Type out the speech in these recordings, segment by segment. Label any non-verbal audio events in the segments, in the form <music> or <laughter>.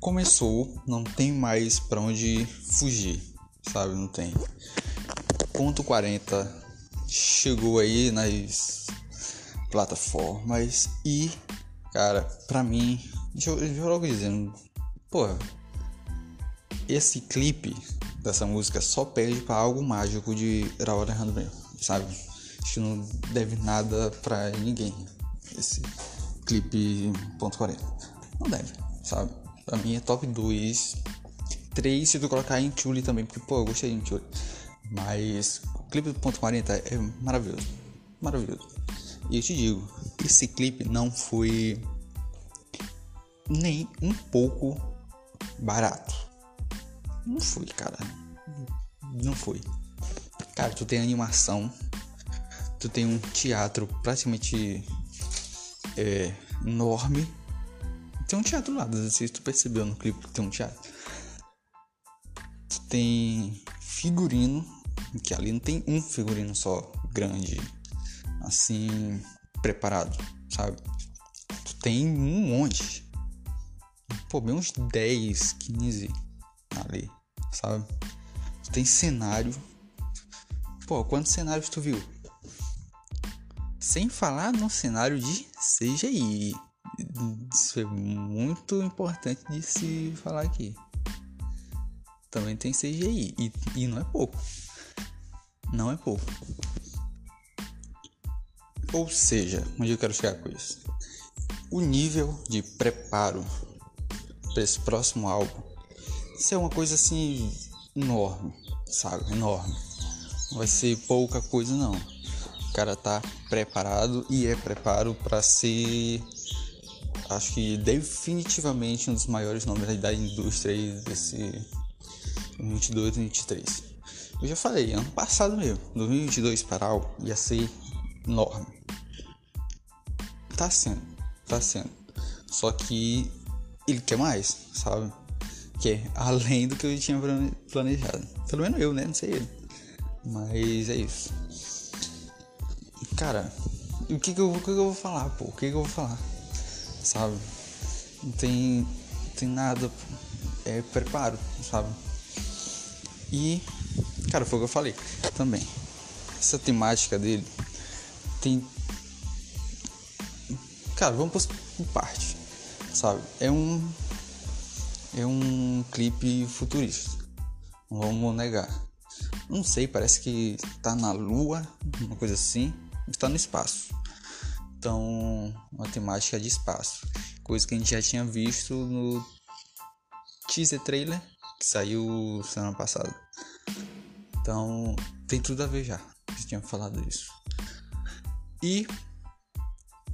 começou, não tem mais para onde fugir, sabe? Não tem. Ponto 40 chegou aí nas plataformas e, cara, pra mim, deixa eu, deixa eu logo dizendo, porra, esse clipe dessa música só pede para algo mágico de Raul Alejandro sabe? Isso não deve nada pra ninguém. Esse clipe ponto 40. Não deve, sabe? Pra mim é top 2. 3 se tu colocar em Chuli também, porque pô, eu gostei de Chuli. Mas o clipe do ponto 40 é maravilhoso. Maravilhoso. E eu te digo, esse clipe não foi nem um pouco barato. Não foi, cara. Não foi. Cara, tu tem animação. Tu tem um teatro praticamente é, enorme. Tem um teatro lá, se tu percebeu no clipe que tem um teatro. Tu tem figurino, que ali não tem um figurino só grande, assim, preparado, sabe? Tu tem um monte. Pô, bem uns 10, 15 ali, sabe? Tu tem cenário. Pô, quantos cenários tu viu? Sem falar no cenário de CGI. Isso é muito importante de se falar aqui. Também tem CGI. E, e não é pouco. Não é pouco. Ou seja, onde eu quero chegar com isso? O nível de preparo para esse próximo álbum. Isso é uma coisa assim enorme, sabe? Enorme. Não vai ser pouca coisa não. O cara tá preparado e é preparo para ser acho que definitivamente um dos maiores nomes da indústria desse 22 e 23. Eu já falei, ano passado mesmo, 2022 para algo ia ser enorme. Tá sendo, tá sendo. Só que ele quer mais, sabe? Que é <laughs> além do que eu tinha planejado. Pelo menos eu, né? Não sei ele. Mas é isso. Cara, o que que eu, o que que eu vou falar, pô? O que que eu vou falar? Sabe? Não tem, não tem nada. É preparo, sabe? E, cara, foi o que eu falei também. Essa temática dele tem. Cara, vamos por parte sabe? É um é um clipe futurista. Não vamos negar. Não sei, parece que tá na lua, uma coisa assim, está no espaço. Então, uma temática de espaço, coisa que a gente já tinha visto no teaser trailer que saiu semana passada. Então, tem tudo a ver já. Eu tinha falado isso. E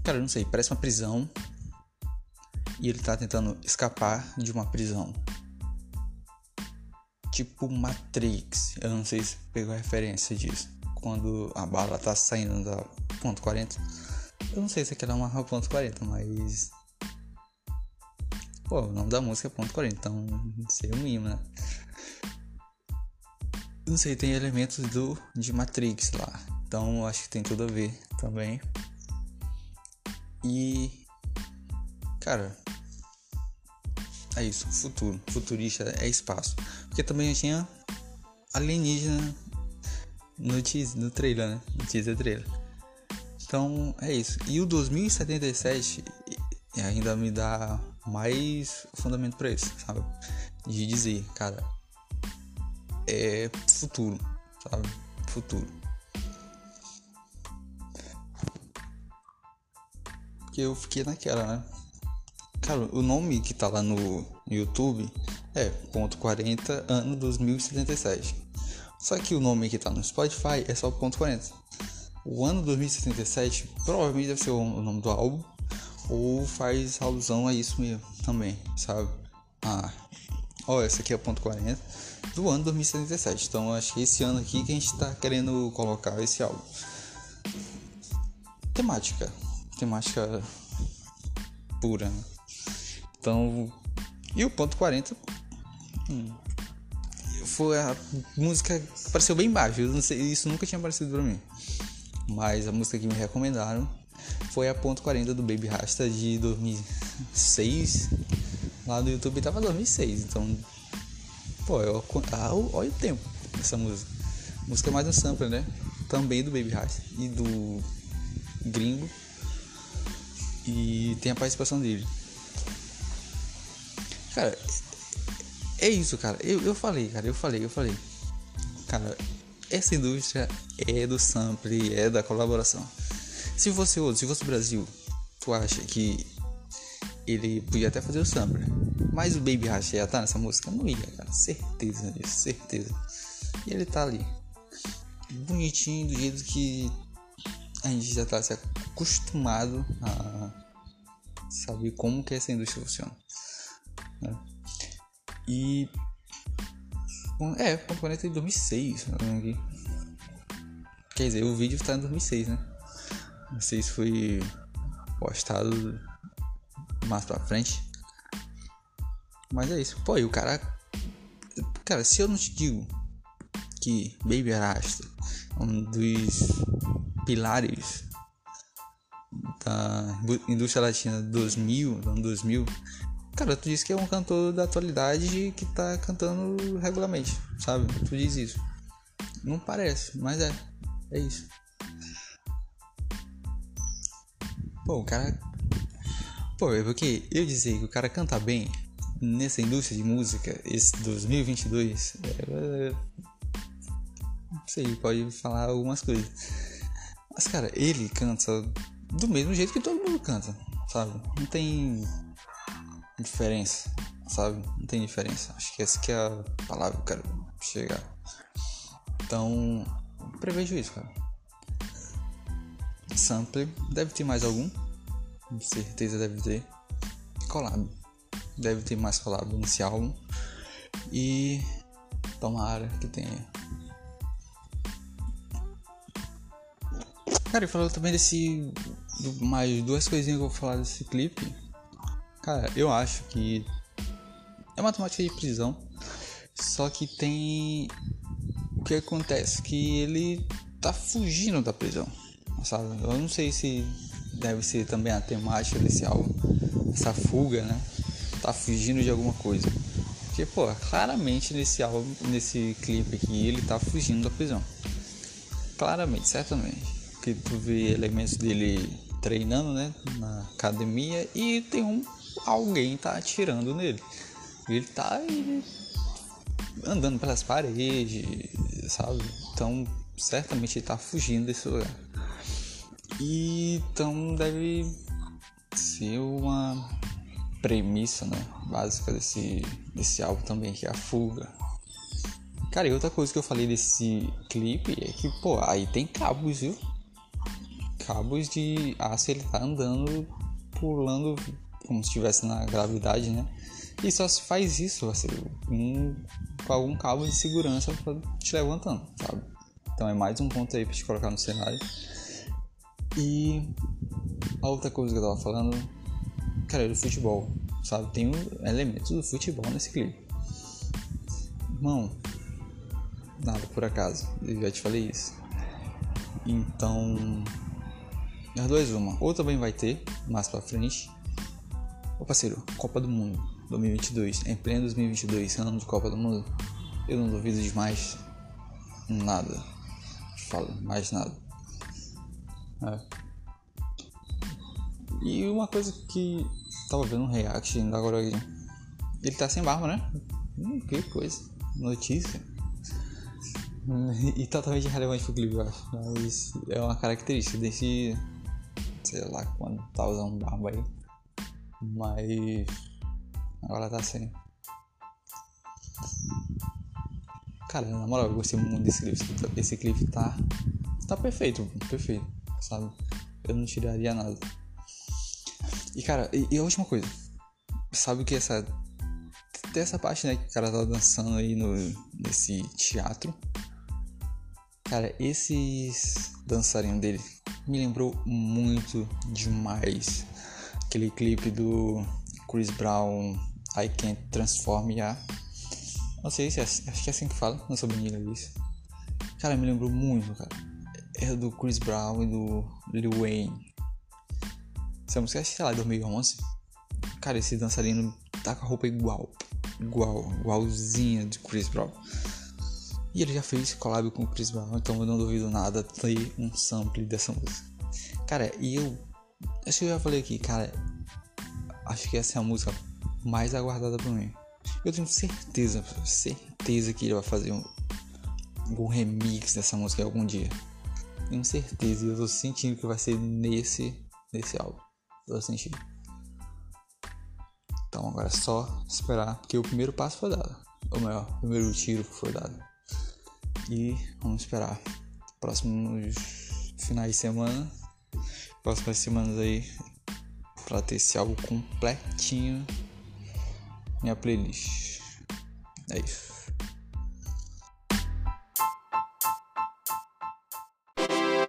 cara, não sei, parece uma prisão e ele tá tentando escapar de uma prisão. Tipo Matrix, eu não sei se pegou a referência disso. Quando a bala tá saindo da ponto 40. Eu não sei se aquela é uma ponto 40, mas. Pô, o nome da música é ponto 40, então seria um mínimo, né? Não sei, tem elementos do de Matrix lá. Então acho que tem tudo a ver também. E cara, é isso, futuro. Futurista é espaço. Porque também tinha alienígena no, teaser, no trailer, né? No teaser trailer. Então é isso. E o 2077 ainda me dá mais fundamento para isso, sabe? De dizer, cara, é futuro, sabe? Futuro. Porque eu fiquei naquela, né? Cara, o nome que tá lá no YouTube é ponto .40 ano 2077. Só que o nome que tá no Spotify é só ponto .40. O ano 2077 provavelmente deve ser o nome do álbum ou faz alusão a isso mesmo também, sabe? Ah, ó, essa aqui é ponto .40 do ano 2077. Então acho que esse ano aqui que a gente tá querendo colocar esse álbum. Temática, temática pura. Né? Então, e o ponto 40 hum, foi a música pareceu bem baixo. Sei, isso nunca tinha aparecido para mim. Mas a música que me recomendaram foi a ponto 40 do Baby Rasta de 2006. lá no YouTube tava 2006, então. Pô, eu, ah, olha o tempo dessa música. música é mais um sample, né? Também do Baby Heart e do Gringo. E tem a participação dele. Cara, é isso, cara. Eu, eu falei, cara, eu falei, eu falei. Cara, essa indústria é do sample, é da colaboração. Se fosse se fosse o Brasil, tu acha que ele podia até fazer o sample, mas o Baby Rush ia estar nessa música? Não ia, cara, certeza disso, certeza. E ele tá ali, bonitinho, do jeito que a gente já tá se acostumado a saber como que essa indústria funciona. Né? E é, componente de 2006. Aqui. Quer dizer, o vídeo está em 2006, né? Não sei se foi postado mais pra frente. Mas é isso. Pô, e o cara. Cara, se eu não te digo que Baby Arasta é um dos pilares da indústria latina 2000, ano 2000, Cara, tu diz que é um cantor da atualidade que tá cantando regularmente, sabe? Tu diz isso. Não parece, mas é. É isso. Pô, o cara. Pô, é porque eu dizer que o cara canta bem nessa indústria de música, esse 2022, é... não sei, pode falar algumas coisas. Mas, cara, ele canta do mesmo jeito que todo mundo canta, sabe? Não tem diferença, sabe? Não tem diferença. Acho que essa que é a palavra que eu quero chegar. Então, prevejo isso, cara. Sample, deve ter mais algum. Com certeza deve ter. Collab. Deve ter mais collab nesse álbum. E tomara que tenha. Cara, e falando também desse. Mais duas coisinhas que eu vou falar desse clipe Cara, eu acho que é uma temática de prisão, só que tem o que acontece que ele tá fugindo da prisão, sabe? Eu não sei se deve ser também a temática desse álbum, essa fuga, né? Tá fugindo de alguma coisa. Porque, pô, claramente nesse álbum, nesse clipe aqui, ele tá fugindo da prisão. Claramente, certamente. Porque tu vê elementos dele treinando, né? Na academia e tem um alguém tá atirando nele. Ele tá andando pelas paredes, sabe? Então, certamente ele tá fugindo desse lugar. E então deve ser uma premissa, né, básica desse desse álbum também, que é a fuga. Cara, e outra coisa que eu falei desse clipe é que, pô, aí tem cabos, viu? Cabos de aço, ele tá andando, pulando como se estivesse na gravidade, né? E só se faz isso assim, um, com algum cabo de segurança te levantando, sabe? Então é mais um ponto aí para te colocar no cenário. E a outra coisa que eu tava falando, cara, é do futebol, sabe? Tem um elementos do futebol nesse clipe. Irmão, nada por acaso, eu já te falei isso. Então, as duas uma, ou também vai ter mais pra frente, Ô parceiro, Copa do Mundo 2022, em pleno 2022, ano de Copa do Mundo, eu não duvido de mais nada. Falo, mais nada. É. E uma coisa que tava vendo um react ainda agora ele tá sem barba, né? Hum, que coisa, notícia. <laughs> E totalmente relevante pro clipe, eu acho. Mas é uma característica desse. Sei lá quando tá usando barba aí. Mas agora tá sem. Cara, na moral, eu gostei muito desse clipe. Esse clipe tá. Tá perfeito, perfeito, sabe? Eu não tiraria nada. E cara, e, e a última coisa. Sabe que essa. Tem essa parte, né, que o cara tá dançando aí no, nesse teatro. Cara, esses dançarinos dele me lembrou muito demais aquele clipe do Chris Brown I Can't Transform Ya. Não sei se é, acho que é assim que fala, não sou bem inglês. Cara, me lembrou muito, cara. É do Chris Brown e do Lil Wayne. Essa música é, sei lá, 2011. Cara, esse dançarino tá com a roupa igual. Igual, igualzinha de Chris Brown. E ele já fez collab com o Chris Brown, então eu não duvido nada ter um sample dessa música. Cara, e eu. Acho que eu já falei aqui, cara. Acho que essa é a música mais aguardada por mim. Eu tenho certeza, certeza que ele vai fazer um, um remix dessa música algum dia. Tenho certeza, eu tô sentindo que vai ser nesse, nesse álbum. Tô sentindo. Então agora é só esperar, porque o primeiro passo foi dado. Ou melhor, o primeiro tiro foi dado. E vamos esperar. Próximos finais de semana, próximas semanas aí, pra ter esse álbum completinho minha playlist. É isso.